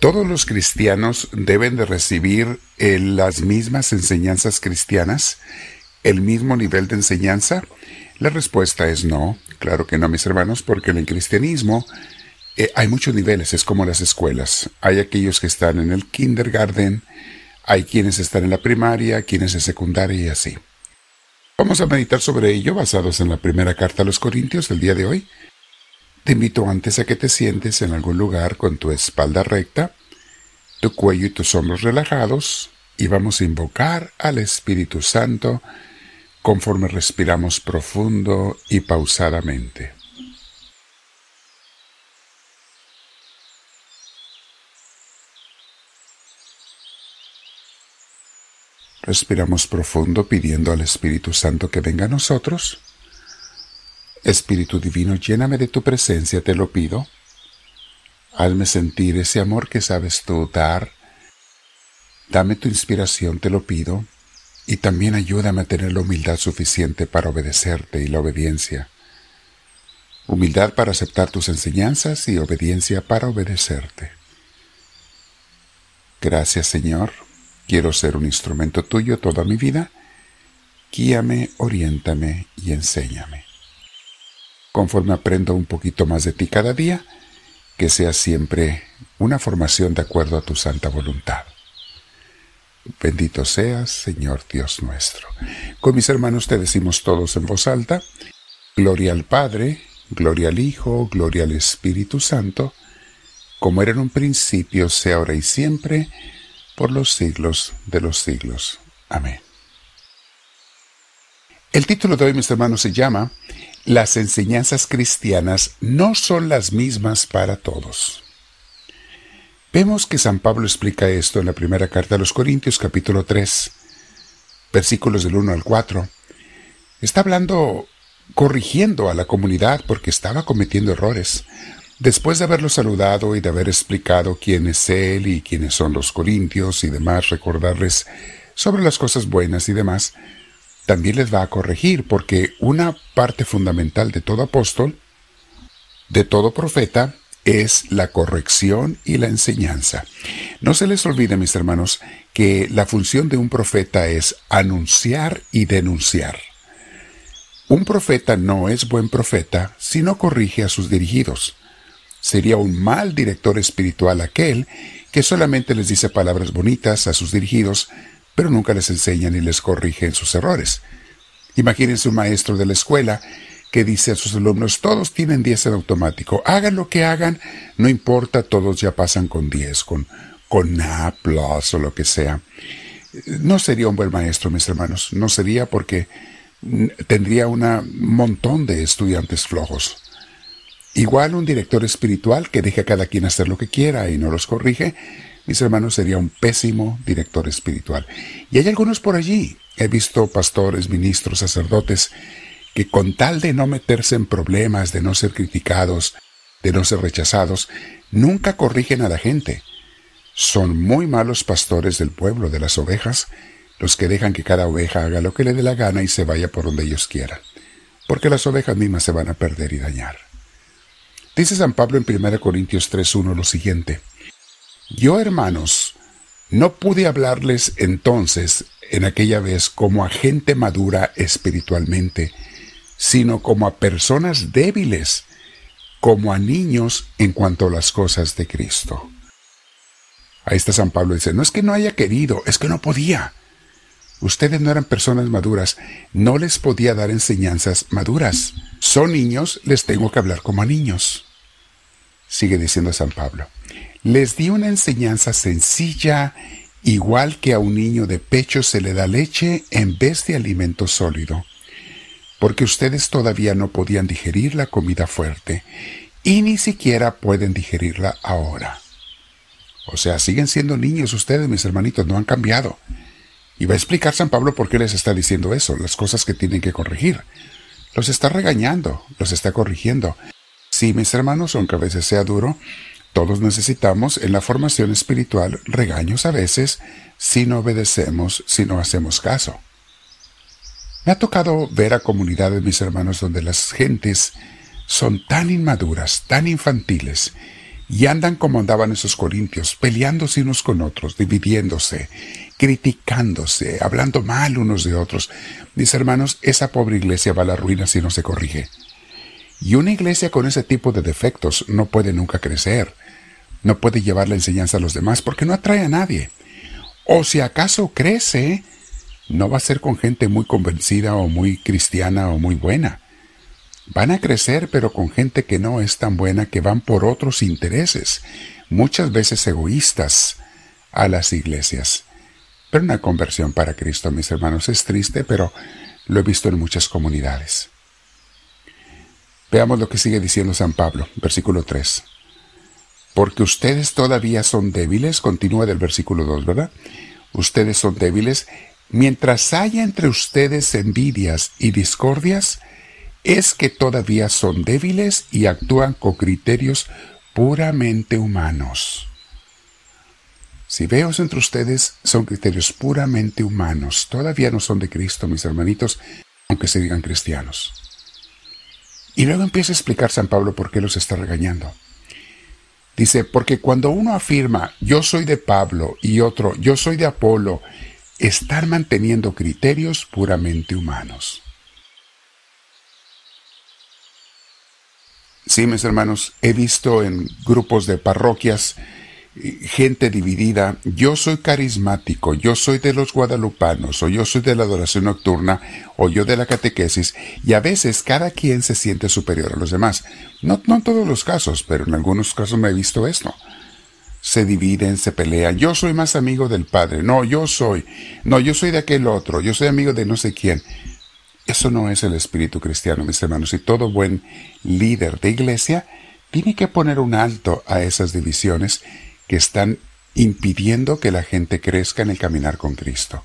¿Todos los cristianos deben de recibir eh, las mismas enseñanzas cristianas? ¿El mismo nivel de enseñanza? La respuesta es no, claro que no, mis hermanos, porque en el cristianismo eh, hay muchos niveles, es como las escuelas. Hay aquellos que están en el kindergarten, hay quienes están en la primaria, quienes en secundaria y así. Vamos a meditar sobre ello basados en la primera carta a los Corintios del día de hoy. Te invito antes a que te sientes en algún lugar con tu espalda recta, tu cuello y tus hombros relajados y vamos a invocar al Espíritu Santo conforme respiramos profundo y pausadamente. Respiramos profundo pidiendo al Espíritu Santo que venga a nosotros. Espíritu Divino, lléname de tu presencia, te lo pido. Hazme sentir ese amor que sabes tú dar. Dame tu inspiración, te lo pido. Y también ayúdame a tener la humildad suficiente para obedecerte y la obediencia. Humildad para aceptar tus enseñanzas y obediencia para obedecerte. Gracias Señor Quiero ser un instrumento tuyo toda mi vida. Guíame, oriéntame y enséñame. Conforme aprendo un poquito más de ti cada día, que sea siempre una formación de acuerdo a tu santa voluntad. Bendito seas, Señor Dios nuestro. Con mis hermanos te decimos todos en voz alta, Gloria al Padre, Gloria al Hijo, Gloria al Espíritu Santo, como era en un principio, sea ahora y siempre, por los siglos de los siglos. Amén. El título de hoy, mis hermanos, se llama Las enseñanzas cristianas no son las mismas para todos. Vemos que San Pablo explica esto en la primera carta a los Corintios capítulo 3, versículos del 1 al 4. Está hablando, corrigiendo a la comunidad porque estaba cometiendo errores, Después de haberlo saludado y de haber explicado quién es Él y quiénes son los Corintios y demás, recordarles sobre las cosas buenas y demás, también les va a corregir, porque una parte fundamental de todo apóstol, de todo profeta, es la corrección y la enseñanza. No se les olvide, mis hermanos, que la función de un profeta es anunciar y denunciar. Un profeta no es buen profeta si no corrige a sus dirigidos. Sería un mal director espiritual aquel que solamente les dice palabras bonitas a sus dirigidos, pero nunca les enseña ni les corrige en sus errores. Imagínense un maestro de la escuela que dice a sus alumnos, todos tienen 10 en automático, hagan lo que hagan, no importa, todos ya pasan con 10, con, con A o lo que sea. No sería un buen maestro, mis hermanos, no sería porque tendría un montón de estudiantes flojos. Igual un director espiritual que deje a cada quien hacer lo que quiera y no los corrige, mis hermanos, sería un pésimo director espiritual. Y hay algunos por allí. He visto pastores, ministros, sacerdotes, que con tal de no meterse en problemas, de no ser criticados, de no ser rechazados, nunca corrigen a la gente. Son muy malos pastores del pueblo, de las ovejas, los que dejan que cada oveja haga lo que le dé la gana y se vaya por donde ellos quieran, porque las ovejas mismas se van a perder y dañar. Dice San Pablo en 1 Corintios 3.1 lo siguiente. Yo, hermanos, no pude hablarles entonces, en aquella vez, como a gente madura espiritualmente, sino como a personas débiles, como a niños en cuanto a las cosas de Cristo. Ahí está San Pablo dice, no es que no haya querido, es que no podía. Ustedes no eran personas maduras, no les podía dar enseñanzas maduras. Son niños, les tengo que hablar como a niños. Sigue diciendo San Pablo. Les di una enseñanza sencilla, igual que a un niño de pecho se le da leche en vez de alimento sólido, porque ustedes todavía no podían digerir la comida fuerte y ni siquiera pueden digerirla ahora. O sea, siguen siendo niños ustedes, mis hermanitos, no han cambiado. Y va a explicar San Pablo por qué les está diciendo eso, las cosas que tienen que corregir. Los está regañando, los está corrigiendo. Sí, mis hermanos, aunque a veces sea duro, todos necesitamos en la formación espiritual regaños a veces si no obedecemos, si no hacemos caso. Me ha tocado ver a comunidades, mis hermanos, donde las gentes son tan inmaduras, tan infantiles, y andan como andaban esos corintios, peleándose unos con otros, dividiéndose, criticándose, hablando mal unos de otros. Mis hermanos, esa pobre iglesia va a la ruina si no se corrige. Y una iglesia con ese tipo de defectos no puede nunca crecer, no puede llevar la enseñanza a los demás porque no atrae a nadie. O si acaso crece, no va a ser con gente muy convencida o muy cristiana o muy buena. Van a crecer pero con gente que no es tan buena, que van por otros intereses, muchas veces egoístas, a las iglesias. Pero una conversión para Cristo, mis hermanos, es triste, pero lo he visto en muchas comunidades. Veamos lo que sigue diciendo San Pablo, versículo 3. Porque ustedes todavía son débiles, continúa del versículo 2, ¿verdad? Ustedes son débiles. Mientras haya entre ustedes envidias y discordias, es que todavía son débiles y actúan con criterios puramente humanos. Si veo entre ustedes son criterios puramente humanos, todavía no son de Cristo, mis hermanitos, aunque se digan cristianos. Y luego empieza a explicar San Pablo por qué los está regañando. Dice, porque cuando uno afirma yo soy de Pablo y otro yo soy de Apolo, están manteniendo criterios puramente humanos. Sí, mis hermanos, he visto en grupos de parroquias gente dividida, yo soy carismático, yo soy de los guadalupanos, o yo soy de la adoración nocturna, o yo de la catequesis, y a veces cada quien se siente superior a los demás. No, no en todos los casos, pero en algunos casos me he visto esto. Se dividen, se pelean, yo soy más amigo del Padre, no, yo soy, no, yo soy de aquel otro, yo soy amigo de no sé quién. Eso no es el espíritu cristiano, mis hermanos, y todo buen líder de iglesia tiene que poner un alto a esas divisiones que están impidiendo que la gente crezca en el caminar con Cristo.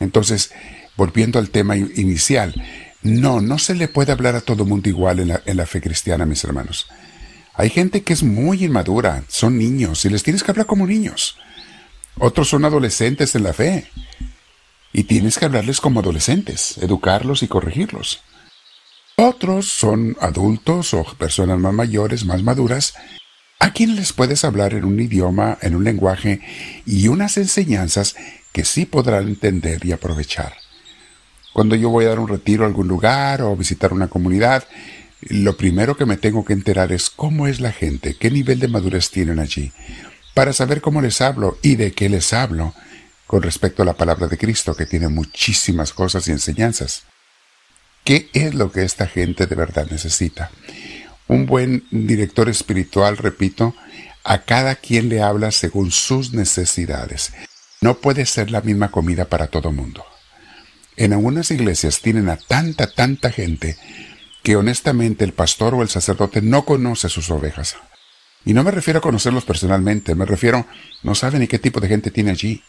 Entonces, volviendo al tema inicial, no, no se le puede hablar a todo mundo igual en la, en la fe cristiana, mis hermanos. Hay gente que es muy inmadura, son niños, y les tienes que hablar como niños. Otros son adolescentes en la fe, y tienes que hablarles como adolescentes, educarlos y corregirlos. Otros son adultos o personas más mayores, más maduras, a quienes les puedes hablar en un idioma, en un lenguaje y unas enseñanzas que sí podrán entender y aprovechar. Cuando yo voy a dar un retiro a algún lugar o visitar una comunidad, lo primero que me tengo que enterar es cómo es la gente, qué nivel de madurez tienen allí, para saber cómo les hablo y de qué les hablo con respecto a la palabra de Cristo, que tiene muchísimas cosas y enseñanzas. ¿Qué es lo que esta gente de verdad necesita? Un buen director espiritual, repito, a cada quien le habla según sus necesidades. No puede ser la misma comida para todo mundo. En algunas iglesias tienen a tanta, tanta gente que honestamente el pastor o el sacerdote no conoce sus ovejas. Y no me refiero a conocerlos personalmente, me refiero, no sabe ni qué tipo de gente tiene allí.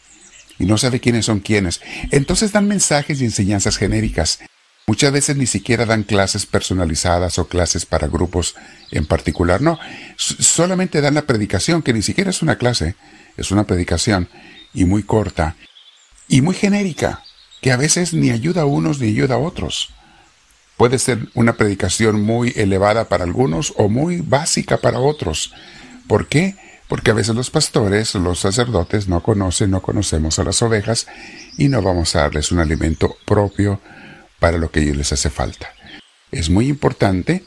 Y no sabe quiénes son quiénes. Entonces dan mensajes y enseñanzas genéricas Muchas veces ni siquiera dan clases personalizadas o clases para grupos en particular. No, solamente dan la predicación, que ni siquiera es una clase, es una predicación y muy corta y muy genérica, que a veces ni ayuda a unos ni ayuda a otros. Puede ser una predicación muy elevada para algunos o muy básica para otros. ¿Por qué? Porque a veces los pastores, los sacerdotes no conocen, no conocemos a las ovejas y no vamos a darles un alimento propio para lo que ellos les hace falta. Es muy importante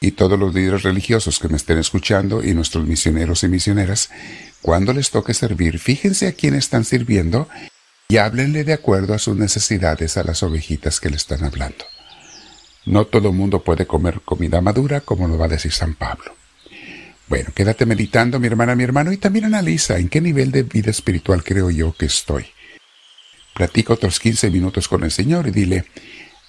y todos los líderes religiosos que me estén escuchando y nuestros misioneros y misioneras, cuando les toque servir, fíjense a quién están sirviendo y háblenle de acuerdo a sus necesidades a las ovejitas que le están hablando. No todo mundo puede comer comida madura, como lo va a decir San Pablo. Bueno, quédate meditando, mi hermana, mi hermano, y también analiza en qué nivel de vida espiritual creo yo que estoy. Platica otros 15 minutos con el Señor y dile,